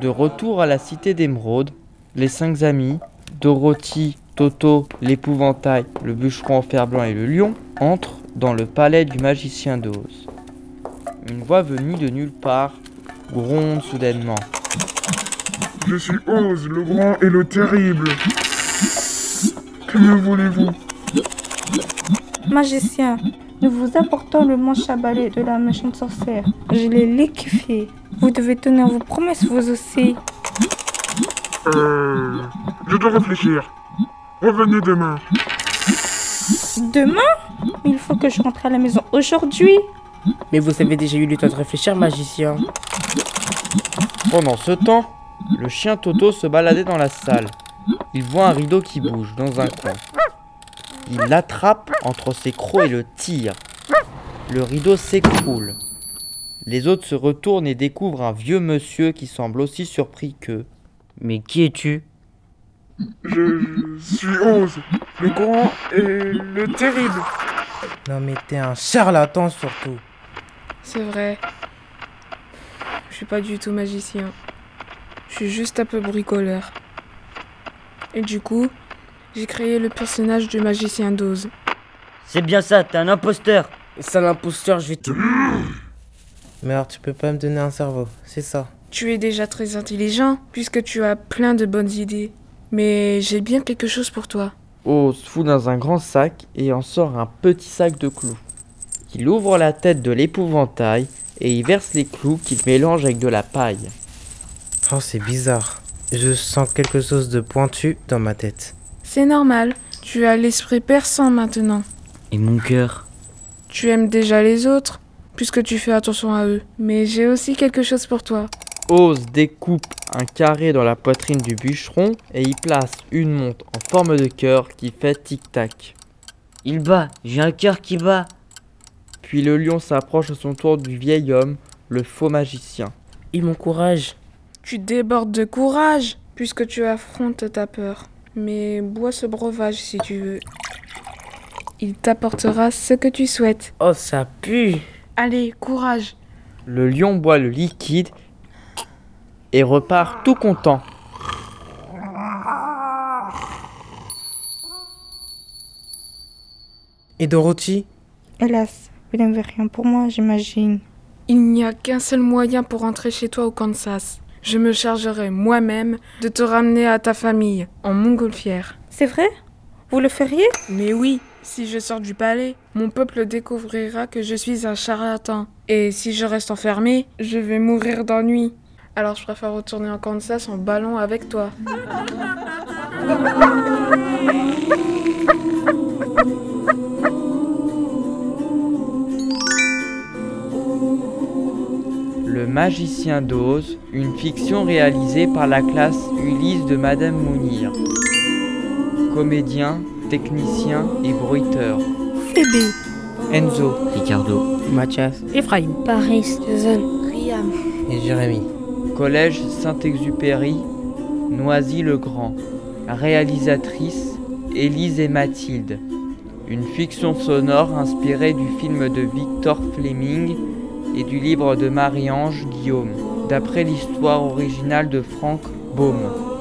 De retour à la cité d'émeraude, les cinq amis, Dorothy, Toto, l'épouvantail, le bûcheron en fer blanc et le lion, entrent dans le palais du magicien d'Oz. Une voix venue de nulle part gronde soudainement. Je suis Oz, le grand et le terrible. Que me voulez-vous? Magicien, nous vous apportons le manche à balai de la méchante sorcière. Je l'ai liquéfié. Vous devez tenir vos promesses, vous aussi. Euh... Je dois réfléchir. Revenez demain. Demain? Il faut que je rentre à la maison aujourd'hui. Mais vous avez déjà eu le temps de réfléchir, magicien. Pendant ce temps, le chien Toto se baladait dans la salle. Il voit un rideau qui bouge dans un coin. Il l'attrape entre ses crocs et le tire. Le rideau s'écroule. Les autres se retournent et découvrent un vieux monsieur qui semble aussi surpris qu'eux. Mais qui es-tu? Je suis Oz, le grand et le terrible. Non mais t'es un charlatan surtout. C'est vrai. Je suis pas du tout magicien. Je suis juste un peu bricoleur. Et du coup, j'ai créé le personnage du magicien d'Oz. C'est bien ça, t'es un imposteur. Sale imposteur, je vais te... Mais alors tu peux pas me donner un cerveau, c'est ça. Tu es déjà très intelligent puisque tu as plein de bonnes idées. Mais j'ai bien quelque chose pour toi. Oz fout dans un grand sac et en sort un petit sac de clous. Il ouvre la tête de l'épouvantail et y verse les clous qu'il mélange avec de la paille. Oh c'est bizarre. Je sens quelque chose de pointu dans ma tête. C'est normal. Tu as l'esprit perçant maintenant. Et mon cœur? Tu aimes déjà les autres puisque tu fais attention à eux. Mais j'ai aussi quelque chose pour toi. Oz découpe un carré dans la poitrine du bûcheron et y place une montre en forme de cœur qui fait tic-tac. Il bat, j'ai un cœur qui bat. Puis le lion s'approche à son tour du vieil homme, le faux magicien. Il m'encourage. Tu débordes de courage puisque tu affrontes ta peur. Mais bois ce breuvage si tu veux. Il t'apportera ce que tu souhaites. Oh ça pue. Allez, courage. Le lion boit le liquide et repart tout content. Et Dorothy Hélas, vous n'avez rien pour moi, j'imagine. Il n'y a qu'un seul moyen pour rentrer chez toi au Kansas. Je me chargerai moi-même de te ramener à ta famille en montgolfière. C'est vrai? Vous le feriez? Mais oui, si je sors du palais, mon peuple découvrira que je suis un charlatan. Et si je reste enfermé, je vais mourir d'ennui. Alors je préfère retourner en Kansas en ballon avec toi. Le magicien d'Oz, une fiction réalisée par la classe Ulysse de Madame Mounir. Comédien, technicien et bruiteur. Phoebe. Enzo, Ricardo. Mathias Ephraim. Paris, Jason, Riam. et Jérémy. Collège Saint-Exupéry, Noisy-le-Grand. Réalisatrice Élise et Mathilde. Une fiction sonore inspirée du film de Victor Fleming et du livre de Marie-Ange Guillaume, d'après l'histoire originale de Frank Baum.